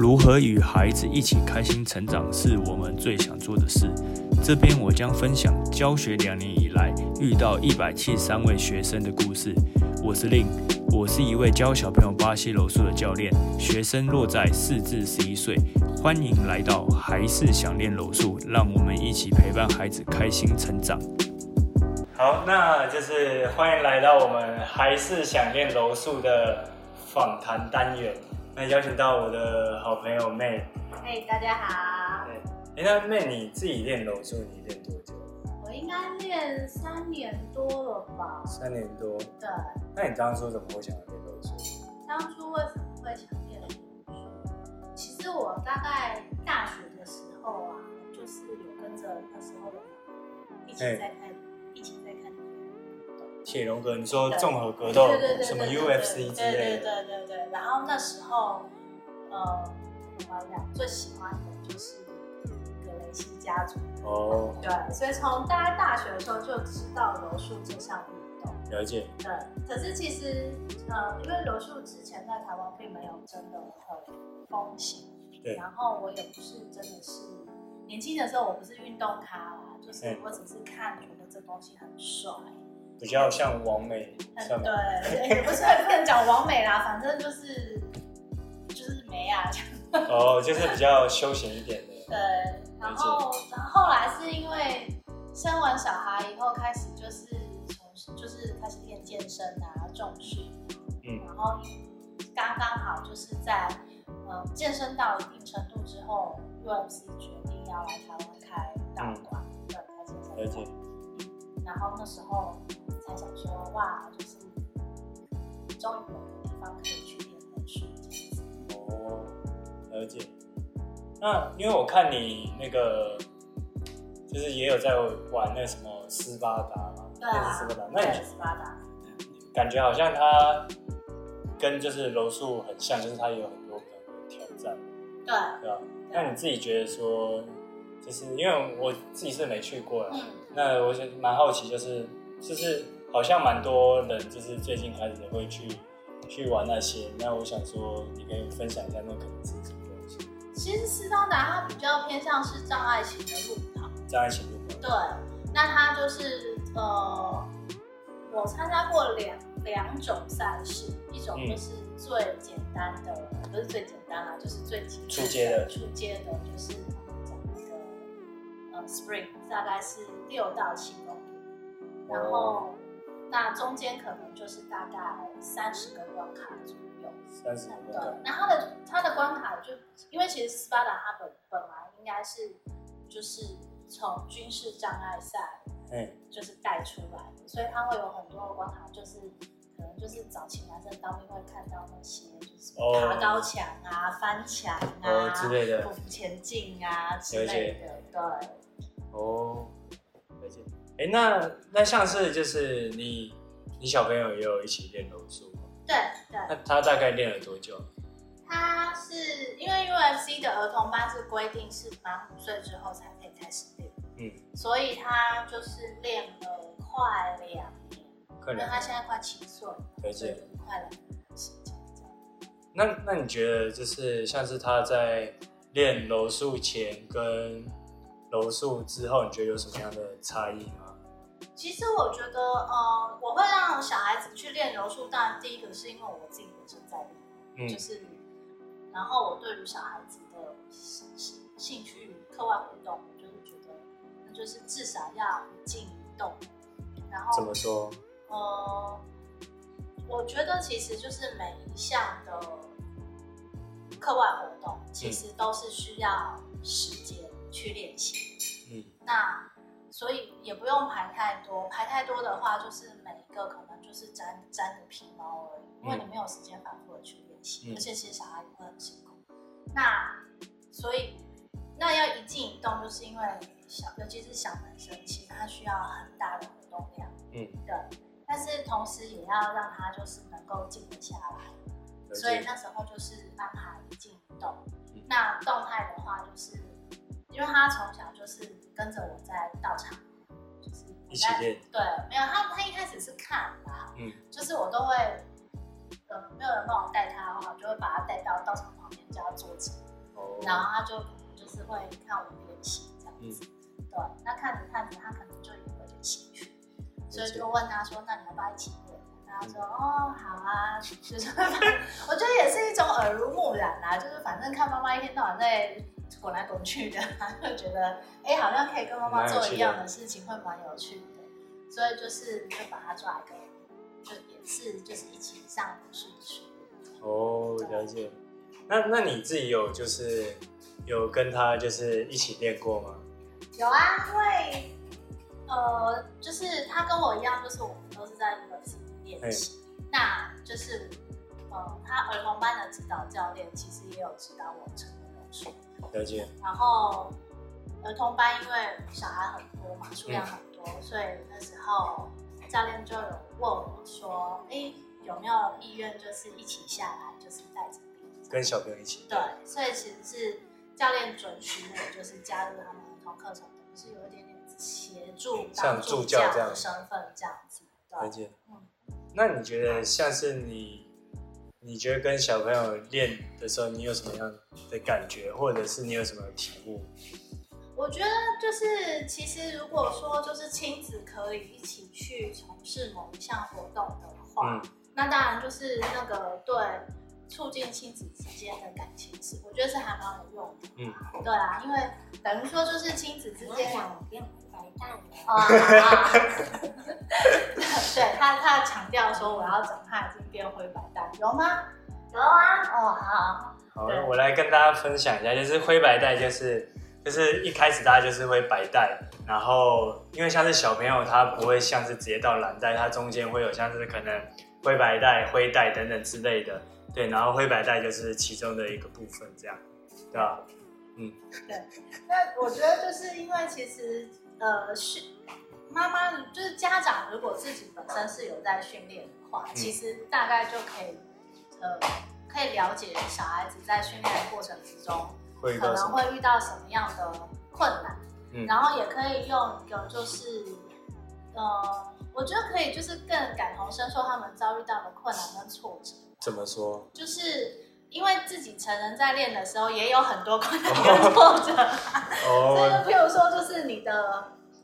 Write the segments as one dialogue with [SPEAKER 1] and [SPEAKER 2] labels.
[SPEAKER 1] 如何与孩子一起开心成长，是我们最想做的事。这边我将分享教学两年以来遇到一百七十三位学生的故事。我是令，我是一位教小朋友巴西柔术的教练，学生落在四至十一岁。欢迎来到还是想练柔术，让我们一起陪伴孩子开心成长。好，那就是欢迎来到我们还是想练柔术的访谈单元。那邀请到我的好朋友妹，
[SPEAKER 2] 嘿，大家好。
[SPEAKER 1] 对，哎，那妹你自己练柔术，你练多久？
[SPEAKER 2] 我应该练三年多了吧？
[SPEAKER 1] 三年多。
[SPEAKER 2] 对。
[SPEAKER 1] 那你当初怎么会想要练柔术？
[SPEAKER 2] 当初为什么会想练柔术？其实我大概大学的时候啊，就是有跟着那时候的一起在看，一起在看。
[SPEAKER 1] 铁笼格，你说综合格斗，什么 UFC 之类
[SPEAKER 2] 的？对对对对。然后那时候，呃，我们俩最喜欢的就是格雷西家族。哦。对，所以从大家大学的时候就知道柔术这项运动。
[SPEAKER 1] 了解。
[SPEAKER 2] 对。可是其实，呃，因为柔术之前在台湾并没有真的很风行。对。然后我也不是真的是年轻的时候，我不是运动咖啦，就是我只是看觉得这东西很帅。
[SPEAKER 1] 比较像王美，
[SPEAKER 2] 对，也不是不能讲王美啦，反正就是就是美啊，
[SPEAKER 1] 哦，就是比较休闲一点的。
[SPEAKER 2] 对，然后然后后来是因为生完小孩以后，开始就是从就是开始练健身啊，重训，嗯，然后刚刚好就是在呃健身到一定程度之后，UFC 决定要来台湾开道馆，对，开健身。了解。然后那时候。才想说哇，就是终于有个地方可以去练柔术这样子。哦，
[SPEAKER 1] 了解。那因为我看你那个，就是也有在玩那什么斯巴达嘛，
[SPEAKER 2] 对啊，
[SPEAKER 1] 斯巴达。
[SPEAKER 2] 那你斯巴达，
[SPEAKER 1] 感觉好像它跟就是柔术很像，就是它有很多的挑战。
[SPEAKER 2] 对，
[SPEAKER 1] 对吧？那你自己觉得说，就是因为我自己是没去过嗯，那我就蛮好奇，就是就是。好像蛮多人就是最近开始会去去玩那些，那我想说，你可以分享一下那可能是什么东西。
[SPEAKER 2] 其实斯巴达它比较偏向是障碍型的路跑，
[SPEAKER 1] 障碍型路跑。
[SPEAKER 2] 对，那它就是呃，我参加过两两种赛事，一种就是最简单的，不是最简单啊，就是最
[SPEAKER 1] 初阶的，
[SPEAKER 2] 初阶的，就是讲那个呃 spring，大概是六到七公里，然后。那中间可能就是大概三十个关卡左右，
[SPEAKER 1] 三十个对。
[SPEAKER 2] 那它的它的关卡就，因为其实斯巴达它本本来应该是就是从军事障碍赛，嗯，就是带出来的，所以它会有很多的关卡，就是可能就是早期男生当兵会看到那些，就是爬高墙啊、翻墙啊
[SPEAKER 1] 之类的，
[SPEAKER 2] 匍匐前进啊之类的，对。
[SPEAKER 1] 哦。哎，那那像是就是你，你小朋友也有一起练柔术吗？
[SPEAKER 2] 对对。
[SPEAKER 1] 那他大概练了多久？
[SPEAKER 2] 他是因为 UFC 的儿童班是规定是满五岁之后才可以开始练，嗯，所以他就是练了快两年，因为他现在快七岁，对，快两年时间这样。
[SPEAKER 1] 那那你觉得就是像是他在练柔术前跟柔术之后，你觉得有什么样的差异吗？
[SPEAKER 2] 其实我觉得，呃，我会让小孩子去练柔术。当然，第一个是因为我自己本身在练，就是，然后我对于小孩子的兴兴趣课外活动，我就是觉得，那就是至少要一静一动。然后
[SPEAKER 1] 怎么说？
[SPEAKER 2] 呃，我觉得其实就是每一项的课外活动，其实都是需要时间去练习。嗯，那。所以也不用排太多，排太多的话，就是每一个可能就是沾沾个皮毛而已，因为你没有时间反复的去练习，而且其实小孩也会很辛苦。那所以那要一静一动，就是因为小，尤其是小男生，其实他需要很大的活动量，嗯，对。但是同时也要让他就是能够静得下来，所以那时候就是安排一静一动。那动态的话就是。因为他从小就是跟着我在道场，
[SPEAKER 1] 就是一起练。
[SPEAKER 2] 对，没有他，他一开始是看啦，嗯，就是我都会，呃，没有人帮我带他的话，就会把他带到道场旁边，叫他坐着，然后他就可能就是会看我练习这样子。对，那看着看着，他可能就有点兴趣，所以就问他说：“那你要不要一起练？”然后说：“哦，好啊。”就是 我觉得也是一种耳濡目染啊，就是反正看妈妈一天到晚在滚来滚去的，就觉得哎，好像可以跟妈妈做一样的事情，会蛮有趣的。所以就是就把他抓一个，就也是就是一起上武术去。
[SPEAKER 1] 哦，了解。那那你自己有就是有跟他就是一起练过吗？
[SPEAKER 2] 有啊，因为呃，就是他跟我一样，就是我们都是在那个练习。那就是呃，他儿童班的指导教练其实也有指导我成功
[SPEAKER 1] 了解。
[SPEAKER 2] 然后儿童班因为小孩很多嘛，数量很多，所以那时候教练就有问我说：“哎，有没有意愿就是一起下来，就是带着
[SPEAKER 1] 跟小朋友一起？”
[SPEAKER 2] 对，所以其实是教练准许我就是加入他们儿童。课程是有一点点协助，
[SPEAKER 1] 像助教
[SPEAKER 2] 这样的身份这样子。
[SPEAKER 1] 了解。嗯，那你觉得像是你，你觉得跟小朋友练的时候，你有什么样的感觉，或者是你有什么体悟？
[SPEAKER 2] 我觉得就是，其实如果说就是亲子可以一起去从事某一项活动的话，那当然就是那个对。促进亲子之间的感情是，我觉得是还蛮有用的。嗯，对啊，因为等于说就是亲子之间
[SPEAKER 3] 白蛋
[SPEAKER 2] 啊，对他他强调说我要长大已经变灰白蛋，有吗？
[SPEAKER 3] 有啊。
[SPEAKER 2] 哦，好。
[SPEAKER 1] 好，我来跟大家分享一下，就是灰白带就是就是一开始大家就是会白带，然后因为像是小朋友他不会像是直接到蓝带，它中间会有像是可能灰白带、灰带等等之类的。对，然后灰白带就是其中的一个部分，这样，对吧？
[SPEAKER 2] 嗯，对。那我觉得就是因为其实呃是妈妈就是家长如果自己本身是有在训练的话，其实大概就可以呃可以了解小孩子在训练的过程之中可能会遇到什么样的困难，嗯，然后也可以用一个就是呃我觉得可以就是更感同身受他们遭遇到的困难跟挫折。
[SPEAKER 1] 怎么说？
[SPEAKER 2] 就是因为自己成人在练的时候也有很多困难跟挫折，所以就譬如说，就是你的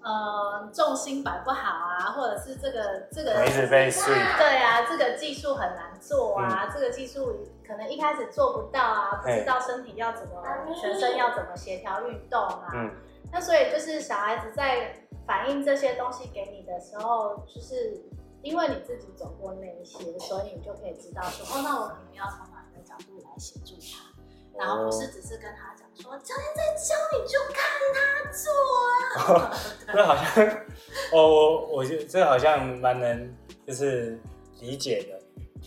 [SPEAKER 2] 呃重心摆不好啊，或者是这个这个
[SPEAKER 1] 一直被碎，
[SPEAKER 2] 对啊，这个技术很难做啊，这个技术可能一开始做不到啊，不知道身体要怎么全身要怎么协调运动啊，嗯，那所以就是小孩子在反映这些东西给你的时候，就是。因为你自己走过那一些，所以你就可以知道说，哦，那我可能要从角度来协助他，然后不是只是跟他讲说，教练在教你就看他做啊。
[SPEAKER 1] 这好像，哦，我我觉得这好像蛮能就是理解的，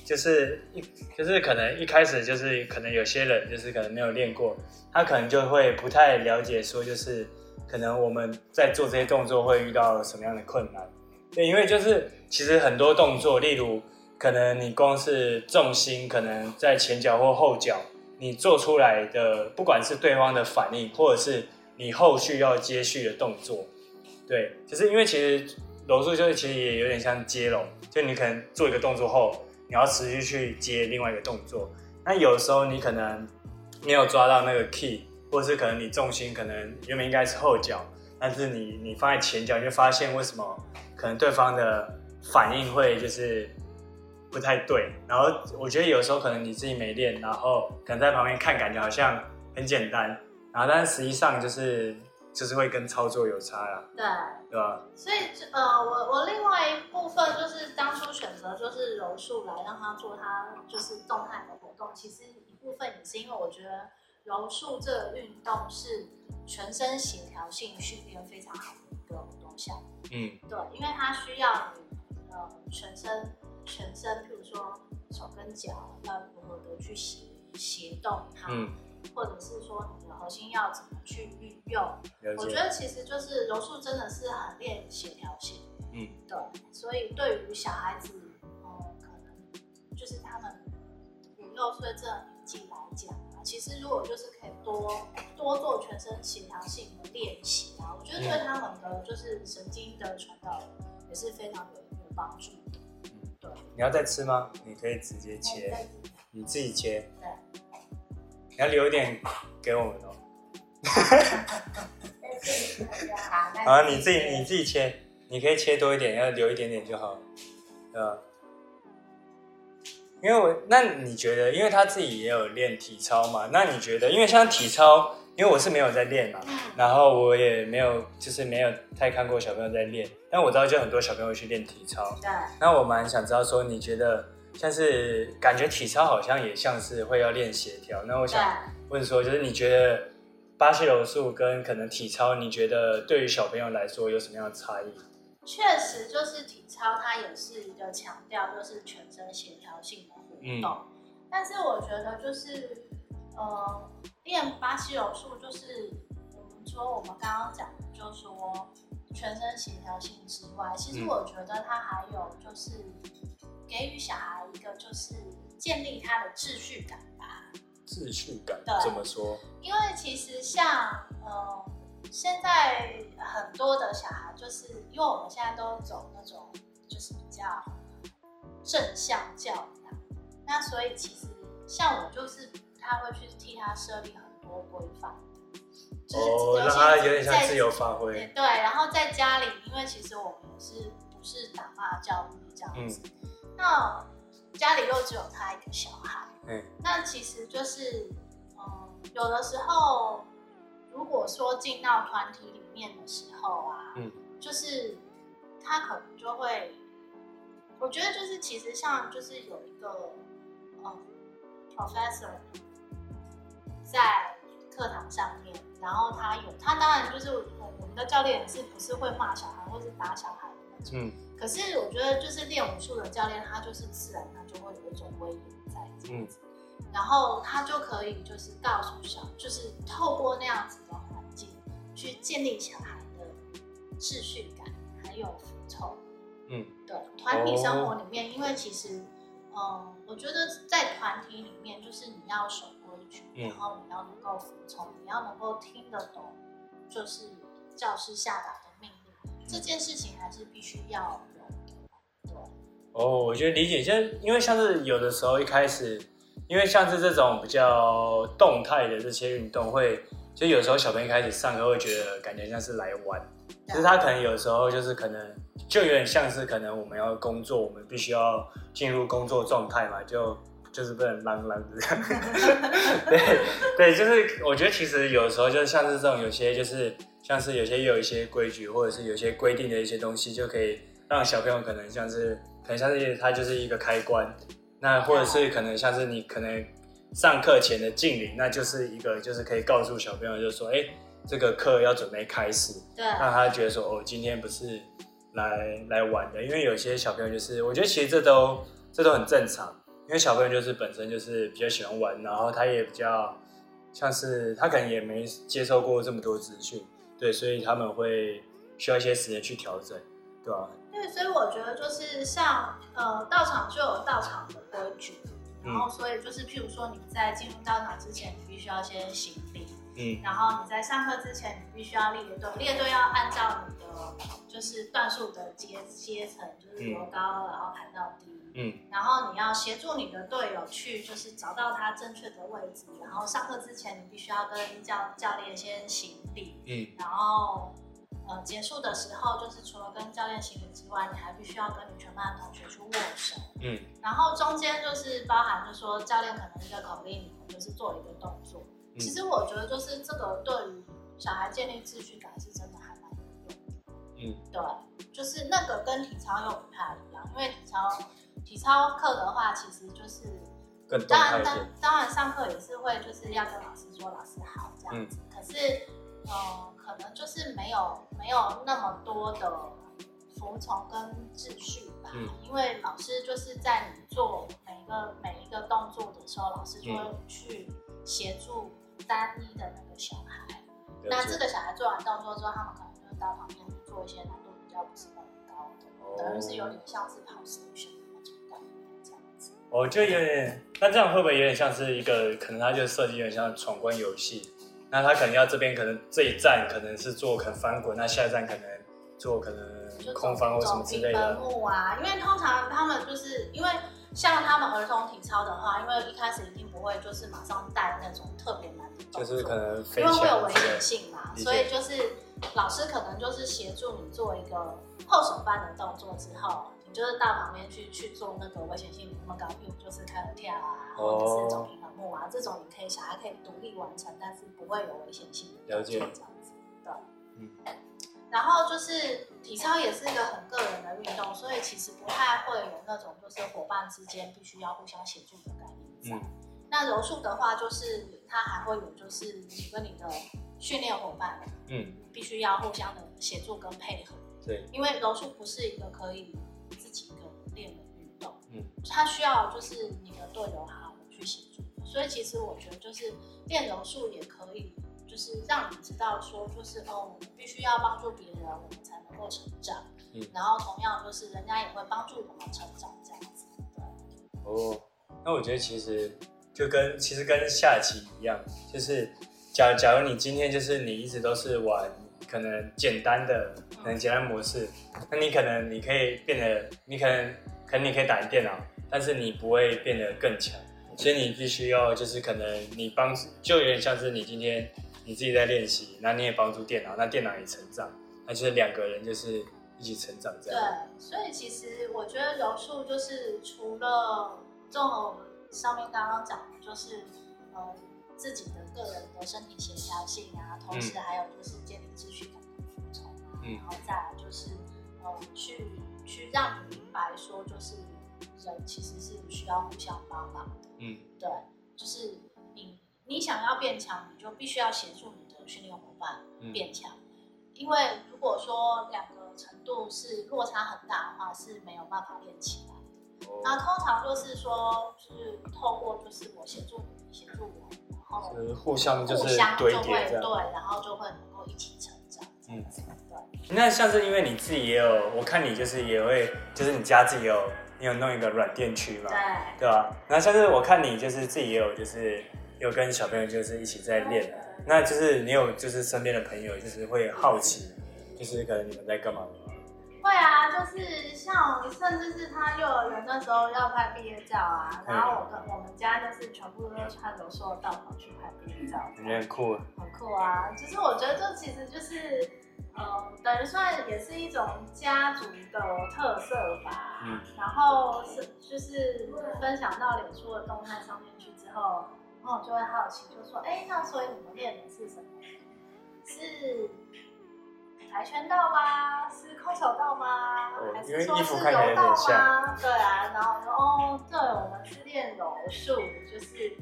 [SPEAKER 1] 就是一就是可能一开始就是可能有些人就是可能没有练过，他可能就会不太了解说就是可能我们在做这些动作会遇到什么样的困难。对，因为就是其实很多动作，例如可能你光是重心可能在前脚或后脚，你做出来的不管是对方的反应，或者是你后续要接续的动作，对，就是因为其实柔术就是其实也有点像接龙，就你可能做一个动作后，你要持续去接另外一个动作，那有时候你可能没有抓到那个 key，或者是可能你重心可能原本应该是后脚，但是你你放在前脚，你就发现为什么？可能对方的反应会就是不太对，然后我觉得有时候可能你自己没练，然后可能在旁边看感觉好像很简单，然后但是实际上就是就是会跟操作有差啦。
[SPEAKER 2] 对，
[SPEAKER 1] 对吧？
[SPEAKER 2] 所以呃，我我另外一部分就是当初选择就是柔术来让他做他就是动态的活动，其实一部分也是因为我觉得柔术这个运动是全身协调性训练非常好的一个运动项。嗯，对，因为它需要你呃全身全身，譬如说手跟脚要如何的去协协动它，嗯，或者是说你的核心要怎么去运用，我觉得其实就是柔术真的是很练协调性，嗯，对，所以对于小孩子，呃，可能就是他们五六岁这年纪来讲啊。其实，如果就是可以多多做全身协调性的练习啊，我觉得对他们的就是神经的传导也是非常有有帮助的。对，
[SPEAKER 1] 你要再吃吗？你可以直接切，你自己切。
[SPEAKER 2] 对。
[SPEAKER 1] 你要留一点给我们哦。好，啊，你自己你自己切，你可以切多一点，要留一点点就好？因为我，那你觉得，因为他自己也有练体操嘛？那你觉得，因为像体操，因为我是没有在练嘛，然后我也没有，就是没有太看过小朋友在练，但我知道就很多小朋友去练体操。
[SPEAKER 2] 对。
[SPEAKER 1] 那我蛮想知道说，你觉得像是感觉体操好像也像是会要练协调，那我想问说，就是你觉得巴西柔术跟可能体操，你觉得对于小朋友来说有什么样的差异？
[SPEAKER 2] 确实，就是体操，它也是一个强调就是全身协调性的活动。但是我觉得就是，呃，练巴西柔术，就是我们说我们刚刚讲的，就是说全身协调性之外，其实我觉得它还有就是给予小孩一个就是建立他的秩序感吧。
[SPEAKER 1] 秩序感对怎么说？
[SPEAKER 2] 因为其实像呃。现在很多的小孩，就是因为我们现在都走那种就是比较正向教养，那所以其实像我就是他会去替他设立很多规范，
[SPEAKER 1] 就是让他有点像自由发挥。
[SPEAKER 2] 对，然后在家里，因为其实我们是不是打骂教育这样子，那家里又只有他一个小孩，嗯，那其实就是嗯，有的时候。如果说进到团体里面的时候啊，嗯，就是他可能就会，我觉得就是其实像就是有一个嗯，professor 在课堂上面，然后他有他当然就是我我们的教练是不是会骂小孩或是打小孩的那种，嗯，可是我觉得就是练武术的教练，他就是自然他就会有一种威严在这样子。然后他就可以就是告诉小，就是透过那样子的环境去建立小孩的秩序感，还有服从。嗯，对，团体生活里面，因为其实，嗯，我觉得在团体里面，就是你要守然后你要能够服从，你要能够听得懂，就是教师下达的命令，这件事情还是必须要有的。对。
[SPEAKER 1] 哦，我觉得理解，就因为像是有的时候一开始。因为像是这种比较动态的这些运动，会就有时候小朋友一开始上课会觉得感觉像是来玩，其实他可能有时候就是可能就有点像是可能我们要工作，我们必须要进入工作状态嘛，就就是不能浪浪这样。对对，就是我觉得其实有时候就像是这种有些就是像是有些有一些规矩或者是有些规定的一些东西，就可以让小朋友可能像是可能像是它就是一个开关。那或者是可能像是你可能上课前的敬礼，那就是一个就是可以告诉小朋友，就是说，哎，这个课要准备开始，
[SPEAKER 2] 对，
[SPEAKER 1] 让他觉得说，哦，今天不是来来玩的，因为有些小朋友就是，我觉得其实这都这都很正常，因为小朋友就是本身就是比较喜欢玩，然后他也比较像是他可能也没接受过这么多资讯，对，所以他们会需要一些时间去调整，对吧？
[SPEAKER 2] 对，所以我觉得就是像呃，到场就有到场的规矩，然后所以就是譬如说你在进入到场之前，你必须要先行礼，嗯，然后你在上课之前，你必须要列队，列队要按照你的就是段数的阶阶层，就是由高然后排到低，嗯，然后你要协助你的队友去就是找到他正确的位置，然后上课之前你必须要跟教教练先行礼，嗯，然后。呃，结束的时候，就是除了跟教练行礼之外，你还必须要跟你全班的同学去握手。嗯，然后中间就是包含，就说教练可能一个口令，你们就是做一个动作。其实我觉得，就是这个对于小孩建立秩序感是真的还蛮有用的。嗯，对，就是那个跟体操又不太一样，因为体操体操课的话，其实就是
[SPEAKER 1] 当然当
[SPEAKER 2] 当然上课也是会就是要跟老师说老师好这样子，可是嗯。可能就是没有没有那么多的服从跟秩序吧，因为老师就是在你做每一个每一个动作的时候，老师就会去协助单一的那个小孩。那这个小孩做完动作之后，他们可能就会到旁边去做一些难度比较不是那么高的，等于是有点像是跑 station 的那种概念这样子。
[SPEAKER 1] 哦，就有点，那这样会不会有点像是一个，可能他就设计有点像闯关游戏？那他可能要这边可能这一站可能是做可能翻滚，那下一站可能做可能空翻或什么之类的。
[SPEAKER 2] 木啊，因为通常他们就是因为像他们儿童体操的话，因为一开始一定不会就是马上带那种特别难的动作，
[SPEAKER 1] 就是可能
[SPEAKER 2] 因为会有危险性嘛，所以就是老师可能就是协助你做一个后手翻的动作之后，你就是到旁边去去做那个危险性那么高，譬如就是开合跳啊，
[SPEAKER 1] 哦
[SPEAKER 2] 或者是走平衡木啊，这种你可以小孩可以独立完成，但是不会有危险性的
[SPEAKER 1] 了解。
[SPEAKER 2] 这样子，对。
[SPEAKER 1] 嗯
[SPEAKER 2] 然后就是体操也是一个很个人的运动，所以其实不太会有那种就是伙伴之间必须要互相协助的概念在。
[SPEAKER 1] 嗯
[SPEAKER 2] 那柔术的话，就是它还会有就是你跟你的训练伙伴
[SPEAKER 1] 嗯，
[SPEAKER 2] 必须要互相的协助跟配合，
[SPEAKER 1] 对，
[SPEAKER 2] 因为柔术不是一个可以自己一个人练的运动，
[SPEAKER 1] 嗯，
[SPEAKER 2] 它需要就是你的队友好好的去协助。所以其实我觉得就是练柔术也可以，就是让你知道说就是哦，我们必须要帮助别人，我们才能够成长。
[SPEAKER 1] 嗯
[SPEAKER 2] 然后同样就是人家也会帮助我们成长这样子。对。
[SPEAKER 1] 哦，那我觉得其实就跟其实跟下棋一样，就是假假如你今天就是你一直都是玩可能简单的，可能简单模式，那你可能你可以变得，你可能可能你可以打赢电脑，但是你不会变得更强，所以你必须要就是可能你帮就有点像是你今天你自己在练习，那你也帮助电脑，那电脑也成长，那就是两个人就是一起成长这样。
[SPEAKER 2] 对，所以其实我觉得柔术就是除了综合上面刚刚讲的，就是呃自己的个人的身体协调性啊，同时还有就是建立秩序感跟服从啊，
[SPEAKER 1] 嗯。
[SPEAKER 2] 然后再来就是呃去去让你明白说，就是人其实是需要互相帮忙的，
[SPEAKER 1] 嗯，
[SPEAKER 2] 对，就是你你想要变强，你就必须要协助你的训练伙伴
[SPEAKER 1] 嗯
[SPEAKER 2] 变强。因为如果说两个程度是落差很大的话，是没有办法练起来的。
[SPEAKER 1] 哦
[SPEAKER 2] 那通常就是说，就是透过就是我协助你，你协助我，然后
[SPEAKER 1] 互相就是
[SPEAKER 2] 互相就
[SPEAKER 1] 堆
[SPEAKER 2] 会
[SPEAKER 1] 叠。
[SPEAKER 2] 对，然后就会能够一起成长。
[SPEAKER 1] 嗯
[SPEAKER 2] 嗯，对。
[SPEAKER 1] 那像是因为你自己也有，我看你就是也会，就是你家自己有，你有弄一个软垫区嘛，
[SPEAKER 2] 对，
[SPEAKER 1] 对吧？然后像是我看你就是自己也有，就是有跟小朋友就是一起在练，那就是你有就是身边的朋友就是会好奇，就是可能你们在干嘛吗？
[SPEAKER 2] 会啊，就是像甚至是他幼儿园那时候要拍毕业照啊，然后我跟我们家就是全部都穿柔术的道袍去拍毕业照，
[SPEAKER 1] 感觉很酷。
[SPEAKER 2] 很酷啊！其实我觉得这其实就是，呃，等于算也是一种家族的特色吧。
[SPEAKER 1] 嗯。
[SPEAKER 2] 然后是就是分享到脸书的动态上面去之后，然后我就会好奇，就说，哎，那所以你们练的是什么？是跆拳道吗？是空手道吗？
[SPEAKER 1] 哦
[SPEAKER 2] 还是说是柔道吗？对啊，然后我说，哦，对，我们是练柔术，就是。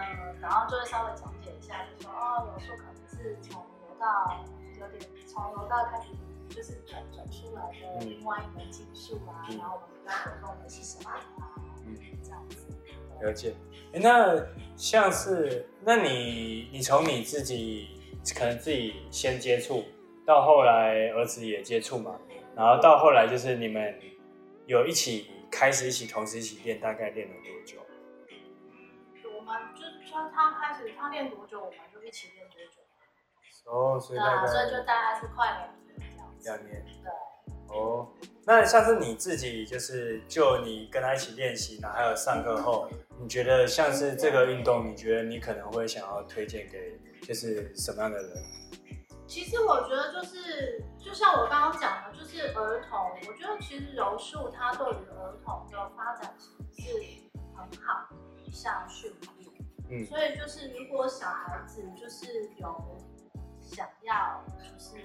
[SPEAKER 2] 嗯，然后就会稍微讲解一下，就说哦，柔术可能是从柔道有点从柔道开始，就是转转出来的另外一门技术啊。
[SPEAKER 1] 嗯
[SPEAKER 2] 然后我们比较着重的是什么啊？
[SPEAKER 1] 嗯
[SPEAKER 2] 这样子。
[SPEAKER 1] 了解。诶那像是，那你你从你自己可能自己先接触，到后来儿子也接触嘛，然后到后来就是你们有一起开始一起同时一起练，大概练了多久？
[SPEAKER 2] 我们就他他开始他练多久，我们就一起练多久。
[SPEAKER 1] 哦，所以大概
[SPEAKER 2] 所以就大概是快两年这样子。
[SPEAKER 1] 两年。
[SPEAKER 2] 对。
[SPEAKER 1] 哦，那像是你自己，就是就你跟他一起练习，然后还有上课后，你觉得像是这个运动，你觉得你可能会想要推荐给就是什么样的人？
[SPEAKER 2] 其实我觉得就是，就像我刚刚讲的，就是儿童，我觉得其实柔术它对于儿童的发展其实是很好的一项训练。
[SPEAKER 1] 嗯
[SPEAKER 2] 所以就是如果小孩子就是有想要就是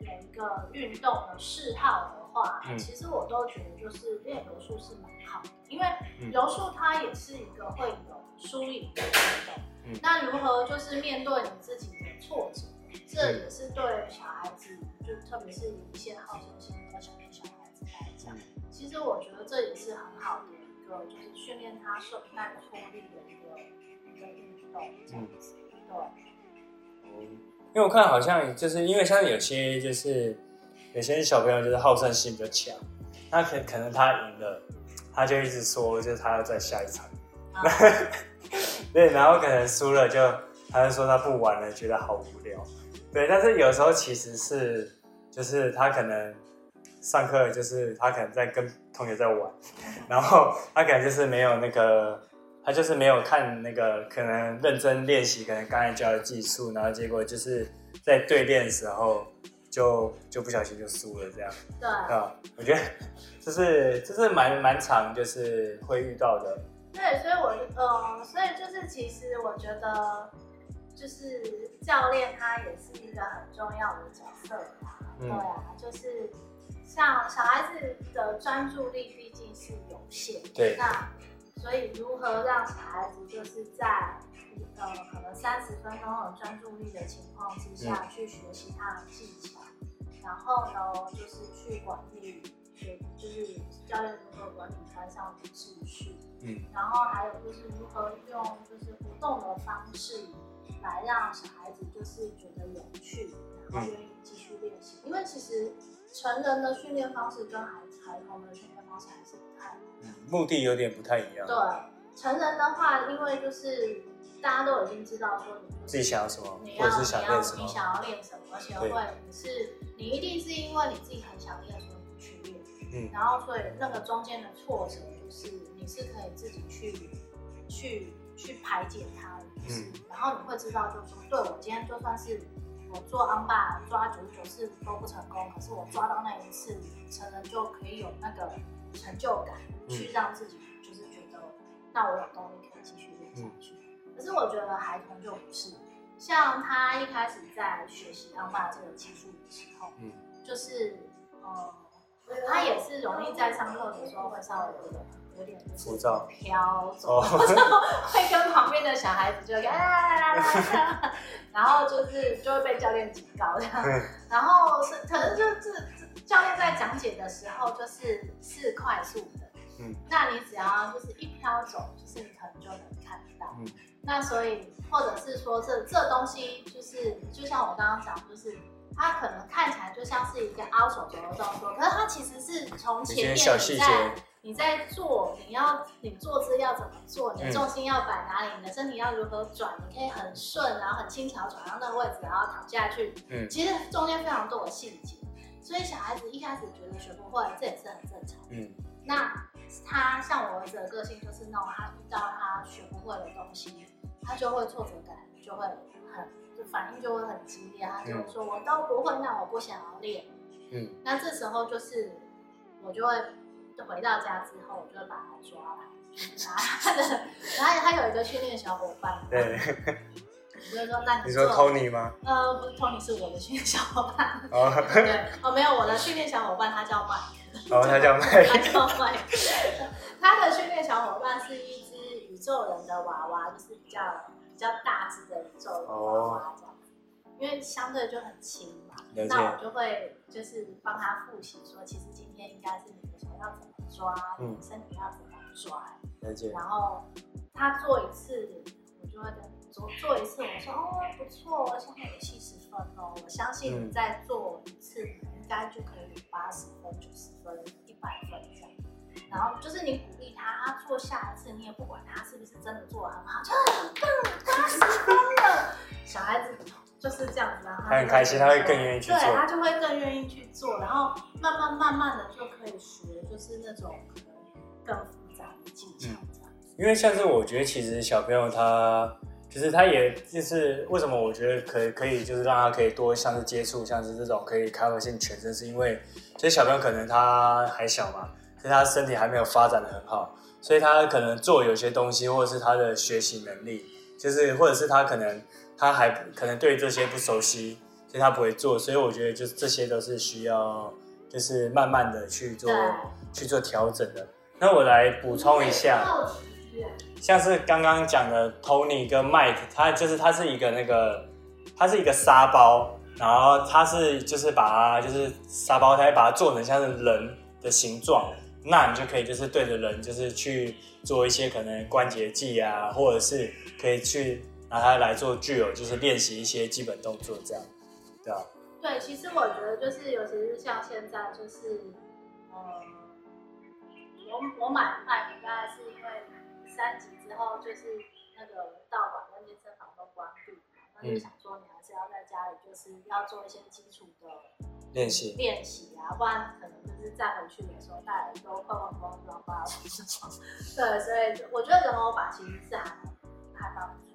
[SPEAKER 2] 有一个运动的嗜好的话，
[SPEAKER 1] 嗯。
[SPEAKER 2] 其实我都觉得就是练柔术是蛮好的，因为
[SPEAKER 1] 嗯。
[SPEAKER 2] 柔术它也是一个会有输赢的运动。
[SPEAKER 1] 嗯。
[SPEAKER 2] 那如何就是面对你自己的挫折，这也是对小孩子，就特别是有一些好胜心比较强的小孩子来讲，其实我觉得这也是很好的一个，就是训练他受耐挫力的一个一个运动，这样子。对，
[SPEAKER 1] 因为我看好像就是因为像有些就是有些小朋友就是好胜心比较强，那可可能他赢了，他就一直说就是他要在下一场，
[SPEAKER 2] 啊
[SPEAKER 1] 对，然后可能输了就他就说他不玩了，觉得好无聊，对，但是有时候其实是就是他可能上课就是他可能在跟同学在玩，然后他可能就是没有那个，他就是没有看那个，可能认真练习，可能刚才教的技术，然后结果就是在对练的时候就就不小心就输了这样。
[SPEAKER 2] 对，
[SPEAKER 1] 啊，我觉得就是就是蛮蛮常就是会遇到的。
[SPEAKER 2] 对，所以我呃，所以就是其实我觉得就是教练他也是一个很重要的角色嘛。对啊，就是像小孩子的专注力毕竟是有限，
[SPEAKER 1] 对，
[SPEAKER 2] 那所以如何让小孩子就是在呃可能三十分钟的专注力的情况之下去学习他的技巧，然后呢就是去管理，就就是教练如何管理班上的秩序，嗯，然后还有就是如何用就是活动的方式来让小孩子就是觉得有趣，然后愿意继续练习，因为其实。成人的训练方式跟孩孩童的训练方式还是不太一样，
[SPEAKER 1] 目的有点不太一样。
[SPEAKER 2] 对，成人的话，因为就是大家都已经知道说你
[SPEAKER 1] 自己想要什么，
[SPEAKER 2] 你
[SPEAKER 1] 要你
[SPEAKER 2] 要你想要练什么，而且会你是你一定是因为你自己很想练，所以你去练。嗯，然后所以那个中间的挫折就是你是可以自己去去去排解它的，嗯，然后你会知道就是说，对我今天就算是。我做安霸抓九十九次都不成功，可是我抓到那一次，成人就可以有那个成就感，去让自己就是觉得，那我有动力可以继续练下去。可是我觉得孩童就不是，像他一开始在学习安霸这个技术的时候，嗯，就是呃，他也是容易在上课的时候会稍微有点有点
[SPEAKER 1] 浮躁、
[SPEAKER 2] 飘走，会跟旁边的小孩子就啦啦啦啦。然后就是就会被教练警告这样，然后是可能就是教练在讲解的时候就是是快速的，嗯，那你只要就是一飘走，就是你可能就能看到，嗯，那所以或者是说这这东西就是就像我刚刚讲，就是它可能看起来就像是一个凹手肘的动作，可是它其实是从前面你在。你在做，你要你坐姿要怎么做？你的重心要摆哪里？你的身体要如何转？你可以很顺，然后很轻巧转到那个位置，然后躺下去。嗯，其实中间非常多的细节，所以小孩子一开始觉得学不会，这也是很正常。嗯，那他像我儿子的个性就是那种，他遇到他学不会的东西，他就会挫折感就会很，就反应就会很激烈。他就会说：“我都不会，那我不想要练。”嗯，那这时候就是我就会。回到家之后，我就把他抓来，拿他的，然后他有一个训练小伙伴，
[SPEAKER 1] 对，
[SPEAKER 2] 我就说，那
[SPEAKER 1] 你说 Tony 吗？
[SPEAKER 2] 呃，不是 Tony，是我的训练小伙伴。哦，对，哦，没有，我的训练小伙伴他叫 Mike，
[SPEAKER 1] 哦，他叫 Mike，
[SPEAKER 2] 他叫 Mike，他的训练小伙伴是一只宇宙人的娃娃，就是比较比较大只的宇宙人娃娃这样子，因为相对就很轻嘛，那我就会就是帮他复习说，其实今天应该是你的手要怎么。抓，嗯，身体要怎么抓？然后他做一次，我就会跟做做一次，我说哦不错，现在有七十分哦，我相信你再做一次，应该就可以八十分、九十分、一百分这样。然后就是你鼓励他，他做下一次，你也不管他是不是真的做的很好，就很棒，八十分了。小孩子就是这样子，
[SPEAKER 1] 他很开心，他会更愿意去做，
[SPEAKER 2] 对他就会更愿意去做，然后慢慢慢慢的就可以学，就是那种可能更复杂的技巧这样子。
[SPEAKER 1] 因为像是我觉得，其实小朋友他就是他也就是为什么我觉得可以可以就是让他可以多像是接触像是这种可以开放性全身，是因为其实小朋友可能他还小嘛，所以他身体还没有发展的很好，所以他可能做有些东西或者是他的学习能力，就是或者是他可能。他还可能对这些不熟悉，所以他不会做。所以我觉得，就是这些都是需要，就是慢慢的去做，去做调整的。那我来补充一下，像是刚刚讲的 Tony 跟 Mike，他就是他是一个那个，他是一个沙包，然后他是就是把它就是沙包，他把它做成像是人的形状，那你就可以就是对着人就是去做一些可能关节技啊，或者是可以去。拿它来做具有，就是练习一些基本动作，这样，对啊。
[SPEAKER 2] 对，其实我觉得就是，尤其是像现在，就是，呃，我我买麦大概是因为三级之后，就是那个道馆跟健身房都关闭，那就想说你还是要在家里，就是要做一些基础的
[SPEAKER 1] 练习。
[SPEAKER 2] 练习啊，不然可能就是再回去的时候，大家都快忘光光，不知道什么。对，所以我觉得人偶法其实是还还蛮不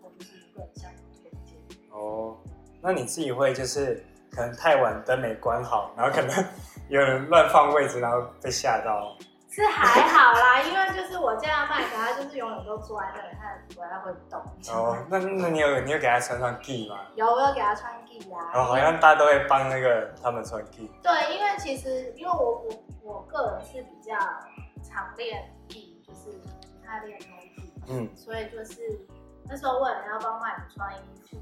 [SPEAKER 1] 哦，那你自己会就是可能太晚灯没关好，然后可能有人乱放位置，然后被吓到。
[SPEAKER 2] 是还好啦，因为就是我这样麦克，他就是永远都坐在那里，他也不太会动。
[SPEAKER 1] 哦，那那你有你有给他穿上 G 吗？
[SPEAKER 2] 有，我有给他穿 G 啊。
[SPEAKER 1] 哦，好像大家都会帮那个他们穿 G。
[SPEAKER 2] 对，因为其实因为我我我个人是比较常练 G，就是不太练 G。嗯。所以就是那时候为了要帮麦克穿衣服。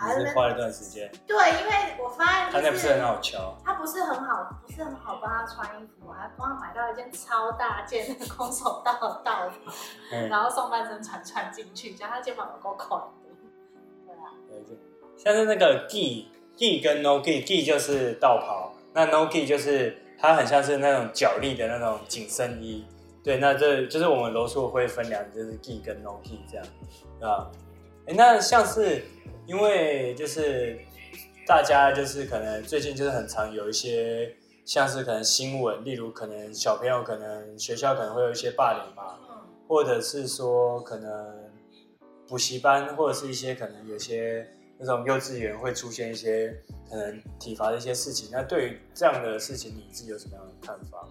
[SPEAKER 1] 还是花了一段时间。
[SPEAKER 2] 对，因为我发现
[SPEAKER 1] 他那不是很好瞧，
[SPEAKER 2] 他不是很好，不是很好帮他穿衣服，我还帮他买到一件超大件的空手道的道服，然后上半身穿穿进去，加他肩膀有够宽的。对啊。
[SPEAKER 1] 像是那个 G G 跟 no gi G 就是道袍，那 no gi 就是它很像是那种脚力的那种紧身衣。对，那这就是我们楼数会分两，就是 G 跟 No G 这样，对吧？哎，那像是。因为就是大家就是可能最近就是很常有一些像是可能新闻，例如可能小朋友可能学校可能会有一些霸凌嘛，或者是说可能补习班或者是一些可能有些那种幼稚园会出现一些可能体罚的一些事情。那对于这样的事情，你自己有什么样的看法？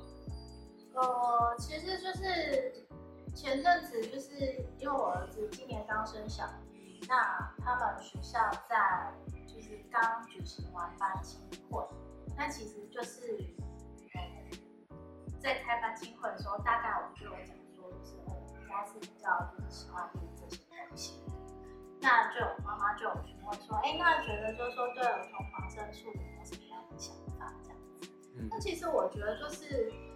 [SPEAKER 2] 呃，其实就是前阵子就是因为我儿子今年刚生小。那他们学校在就是刚举行完班亲会，那其实就是在开班亲会的时候，大概我就有讲说，就是我应该是比较就是喜欢录这些东西。那就妈妈就有询问说，哎，那觉得就是说对儿童防身术有没有什么样的想法这样子？那其实我觉得就是，嗯，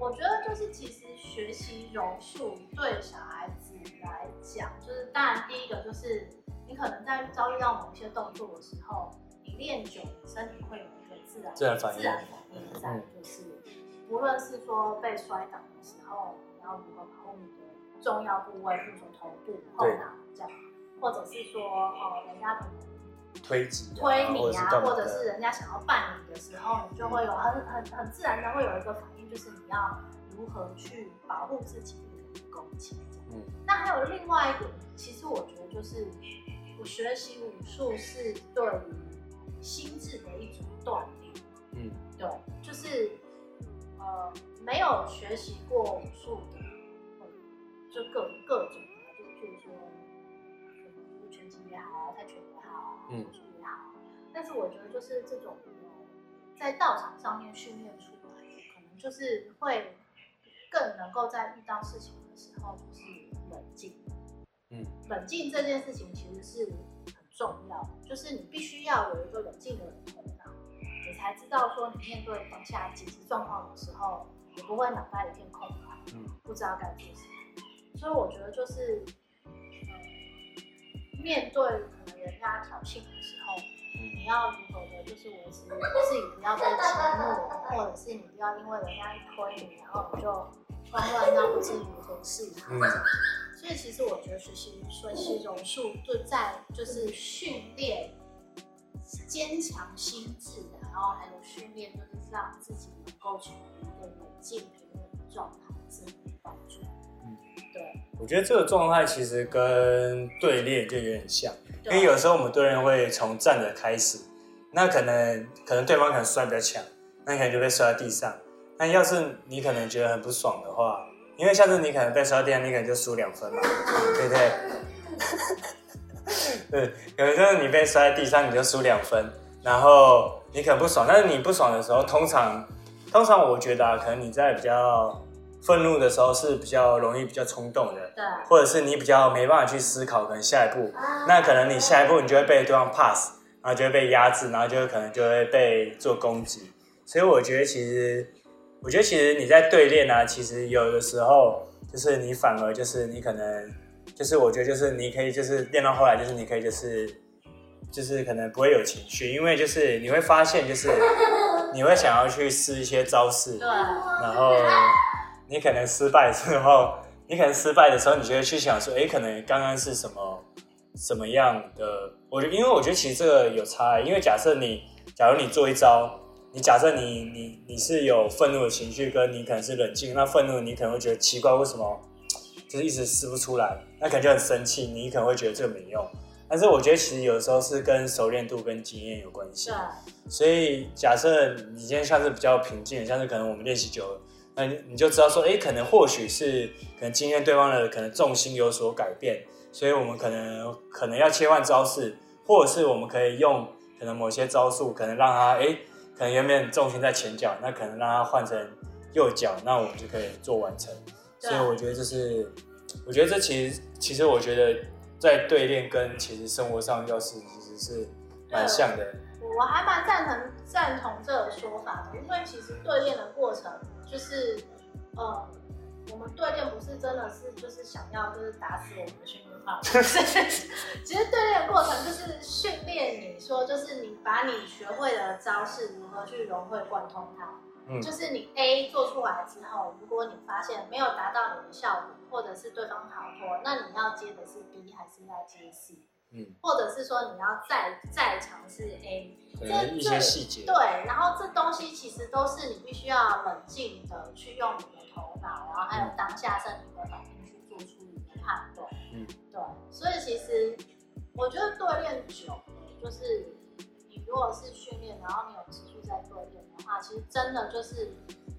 [SPEAKER 2] 我觉得就是其实学习柔术对小孩子。来讲，就是当然第一个就是你可能在遭遇到某些动作的时候，你练久，身体会有一个自然
[SPEAKER 1] 自然反
[SPEAKER 2] 应。在就是，无论是说被摔倒的时候，你要如何保护你的重要部位，比如说头部、后脑这样，或者是说哦，人家可能
[SPEAKER 1] 推
[SPEAKER 2] 推你啊，或者是人家想要绊你的时候，你就会有很很很自然的会有一个反应，就是你要如何去保护自己的攻击。那还有另外一点，其实我觉得就是，我学习武术是对于心智的一种锻炼。嗯，对，就是呃，没有学习过武术的，就各各种的，就譬如说，拳击也好啊，泰拳也好啊，武术也好，但是我觉得就是这种在道场上面训练出就是会更能够在遇到事情的时候，就是。冷静，嗯，冷静这件事情其实是很重要的，就是你必须要有一个冷静的头脑，你才知道说你面对当下紧急状况的时候，你不会脑袋一片空白，嗯，不知道该做什么。所以我觉得就是，面对可能人家挑衅的时候，你要如何的，就是维持自己不要被激怒，或者是你不要因为人家一推你，然后你就慌乱到不知如何是好。所以其实我觉得学习学习柔术，就在就是训练坚强心智，然后还有训练就是让自己能够处于一个冷静平稳的状态，是很有帮助。
[SPEAKER 1] 我觉得这个状态其实跟队列就有点像，因为有时候我们队列会从站着开始，那可能可能对方可能摔比较强，那你可能就被摔在地上。那要是你可能觉得很不爽的话，因为下次你可能被摔地上，你可能就输两分嘛，对不对？对，可能就是你被摔在地上，你就输两分，然后你可能不爽，但是你不爽的时候，通常，通常我觉得啊，可能你在比较愤怒的时候是比较容易比较冲动的，
[SPEAKER 2] 对，
[SPEAKER 1] 或者是你比较没办法去思考，可能下一步，那可能你下一步你就会被对方 pass，然后就会被压制，然后就可能就会被做攻击，所以我觉得其实。我觉得其实你在对练啊，其实有的时候就是你反而就是你可能就是我觉得就是你可以就是练到后来就是你可以就是就是可能不会有情绪，因为就是你会发现就是你会想要去试一些招式，
[SPEAKER 2] 对，
[SPEAKER 1] 然后你可能失败之后，你可能失败的时候，你就会去想说，哎，可能刚刚是什么什么样的？我觉得，因为我觉得其实这个有差异，因为假设你，假如你做一招，你假设你你你是有愤怒的情绪，跟你可能是冷静，那愤怒你可能会觉得奇怪，为什么就是一直撕不出来，那可能就很生气，你可能会觉得这个没用。但是我觉得其实有的时候是跟熟练度跟经验有关系。
[SPEAKER 2] 对，
[SPEAKER 1] 所以假设你今天像是比较平静，像是可能我们练习久了，你就知道说，哎，可能或许是可能今天对方的可能重心有所改变，所以我们可能可能要切换招式，或者是我们可以用可能某些招数，可能让他哎，可能原本重心在前脚，那可能让他换成右脚，那我们就可以做完成。所以我觉得这是，我觉得这其实其实我觉得。在对练跟其实生活上要是其实是蛮像的，
[SPEAKER 2] 我还蛮赞成赞同这个说法的，因为其实对练的过程就是，呃，我们对练不是真的是就是想要就是打死我们的训练法，其实对练的过程就是训练你说就是你把你学会的招式如何去融会贯通它。就是你 A 做出来之后，如果你发现没有达到你的效果，或者是对方逃脱，那你要接的是 B 还是要接 C？嗯，或者是说你要再再尝试 A，
[SPEAKER 1] 这一些细节。
[SPEAKER 2] 对，然后这东西其实都是你必须要冷静的去用你的头脑，然后还有当下身体的反应去做出你的判断。嗯，对，所以其实我觉得锻炼久，就是你如果是训练，然后你有持续在锻炼。的话，其实真的就是，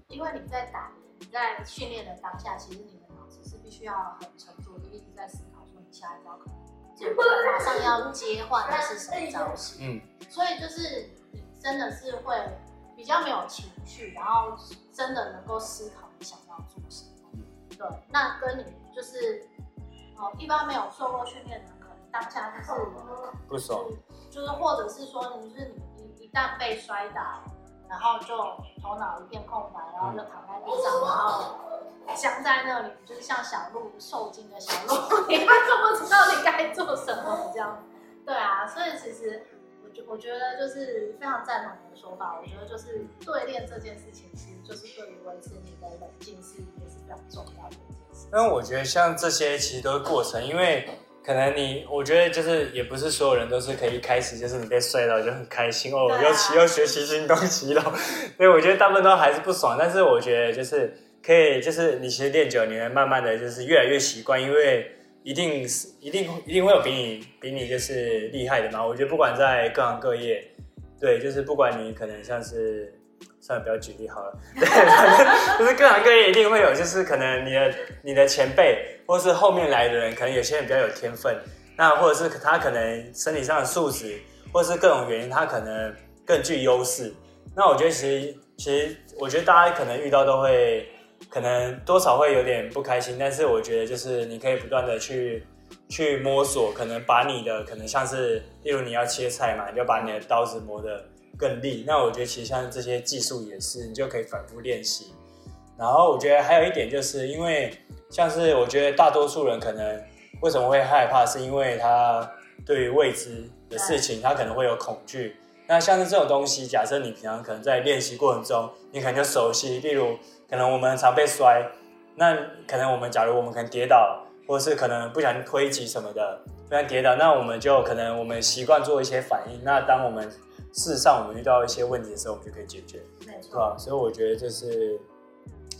[SPEAKER 2] 因为你在打，你在训练的当下，其实你的脑子是必须要很沉着的，一直在思考说你下一招可能就马上要接换的是什么招式。嗯，所以就是你真的是会比较没有情绪，然后真的能够思考你想要做什么。对，那跟你就是哦，一般没有受过训练的，可能当下就是
[SPEAKER 1] 不熟，
[SPEAKER 2] 就是或者是说你是你你一旦被摔倒。然后就头脑一片空白，然后就躺在地上，然后僵在那里，就是像小鹿受惊的小鹿，你还都不知道你该做什么这样。对啊，所以其实我觉我觉得就是非常赞同你的说法。我觉得就是对练这件事情，其实就是对于维持你的冷静是也是非常重要的一件事。
[SPEAKER 1] 因为我觉得像这些其实都是过程，因为。可能你，我觉得就是也不是所有人都是可以一开始就是你被摔到就很开心哦，又起又学习新东西了。所以我觉得大部分都还是不爽。但是我觉得就是可以，就是你其实练久，你会慢慢的就是越来越习惯，因为一定是一定一定会有比你比你就是厉害的嘛。我觉得不管在各行各业，对，就是不管你可能像是。算了，不要举例好了。对，反正就是各行各业一定会有，就是可能你的你的前辈，或是后面来的人，可能有些人比较有天分，那或者是他可能身体上的素质，或者是各种原因，他可能更具优势。那我觉得其实其实我觉得大家可能遇到都会，可能多少会有点不开心。但是我觉得就是你可以不断的去去摸索，可能把你的可能像是例如你要切菜嘛，你就把你的刀子磨的。更利，那我觉得其实像这些技术也是，你就可以反复练习。然后我觉得还有一点就是，因为像是我觉得大多数人可能为什么会害怕，是因为他对于未知的事情他可能会有恐惧。那像是这种东西，假设你平常可能在练习过程中，你可能就熟悉。例如，可能我们常被摔，那可能我们假如我们可能跌倒，或是可能不小心推挤什么的，不然跌倒，那我们就可能我们习惯做一些反应。那当我们事实上，我们遇到一些问题的时候，我们就可以解决，
[SPEAKER 2] 没错，
[SPEAKER 1] 对吧？所以我觉得这是，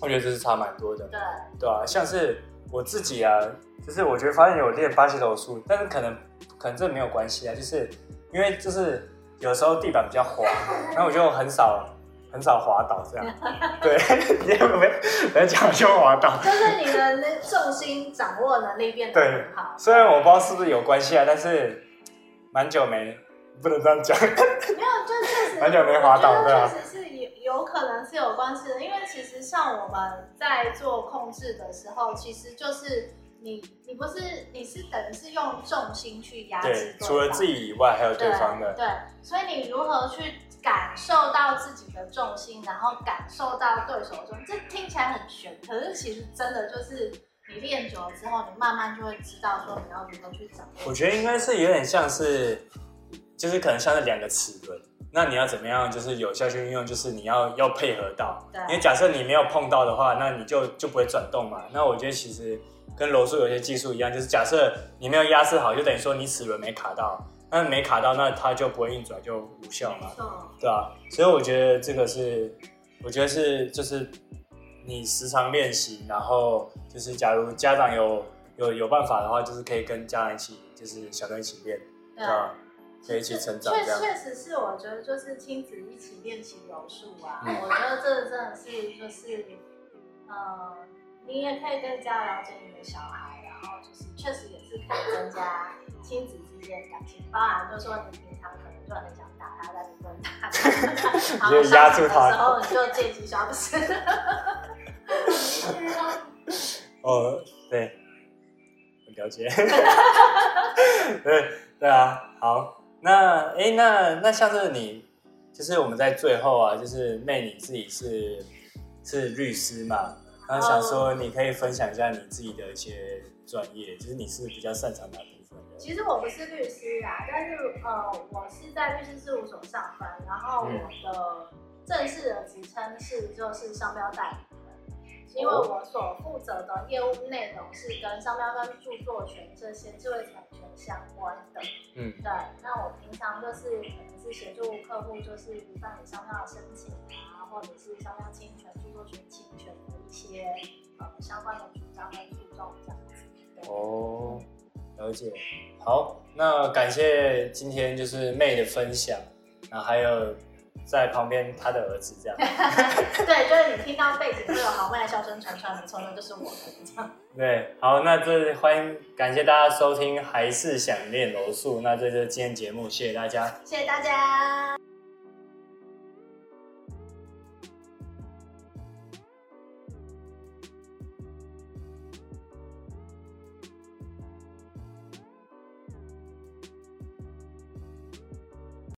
[SPEAKER 1] 我觉得这是差蛮多的，
[SPEAKER 2] 对，
[SPEAKER 1] 对吧？像是我自己啊，就是我觉得发现有练巴西柔术，但是可能可能这没有关系啊，就是因为就是有时候地板比较滑，然后我就很少很少滑倒这样，对，你有没有来讲就滑倒？
[SPEAKER 2] 就是你的那重心掌握能力变得很好。
[SPEAKER 1] 虽然我不知道是不是有关系啊，但是蛮久没。不能这样讲，
[SPEAKER 2] 就确实，
[SPEAKER 1] 完全没滑倒，对
[SPEAKER 2] 啊，确实是有有可能是有关系的，因为其实像我们在做控制的时候，其实就是你你不是你是等于是用重心去压制，
[SPEAKER 1] 除了自己以外还有对方的，
[SPEAKER 2] 对，所以你如何去感受到自己的重心，然后感受到对手重心，这听起来很玄，可是其实真的就是你练久了之后，你慢慢就会知道说你要如何去掌握。
[SPEAKER 1] 我觉得应该是有点像是。就是可能像是两个齿轮，那你要怎么样就是有效去运用？就是你要要配合到，
[SPEAKER 2] 对
[SPEAKER 1] 因为假设你没有碰到的话，那你就就不会转动嘛。那我觉得其实跟柔术有些技术一样，就是假设你没有压制好，就等于说你齿轮没卡到，那没卡到，那它就不会运转，就无效嘛。
[SPEAKER 2] 错，
[SPEAKER 1] 对啊，所以我觉得这个是，我觉得是就是你时常练习，然后就是假如家长有有有办法的话，就是可以跟家长一起，就是小朋友一起练，
[SPEAKER 2] 对
[SPEAKER 1] 对吧？可以一起成长
[SPEAKER 2] 确。确实是，我觉得就是亲子一起练习柔术啊，
[SPEAKER 1] 嗯
[SPEAKER 2] 我觉得这真的是就是，呃，你也可以更加了解你的小孩，然后就是确实也是可以增加亲子之间的感情。当然，就是说你平常可能就很想打他，但你不能打他，然后
[SPEAKER 1] 就压住他
[SPEAKER 2] 的时候你就借机消失。
[SPEAKER 1] 哦，对，我了解。对对啊，好，那哎、诶那那像是你，就是我们在最后啊，就是妹你自己是是律师嘛，然后想说你可以分享一下你自己的一些专业，就是你是比较擅长哪部分的？
[SPEAKER 2] 其实我不是律师啊，但是呃，我是在律师事务所上班，然后
[SPEAKER 1] 嗯。
[SPEAKER 2] 我的正式的职称是就是商标代理。人，因为我所负责的业务内容是跟商标跟著作权这些智慧产权相关的。
[SPEAKER 1] 嗯
[SPEAKER 2] 对，那我平常就是可能是协助客户，就是比办理商标的申请啊，或者是商标侵权、著作权侵权的一些呃相关的主张跟诉讼这样子。
[SPEAKER 1] 哦，了解。好，那感谢今天就是妹的分享，然后还有在旁边他的儿子这样。
[SPEAKER 2] 对，就是你听到背景会有豪迈的笑声传出来，没错，那就是我的这样。
[SPEAKER 1] 对，好，那这欢迎感谢大家收听，还是想练柔术。那这就是今天节目，谢谢大家。
[SPEAKER 2] 谢谢大家。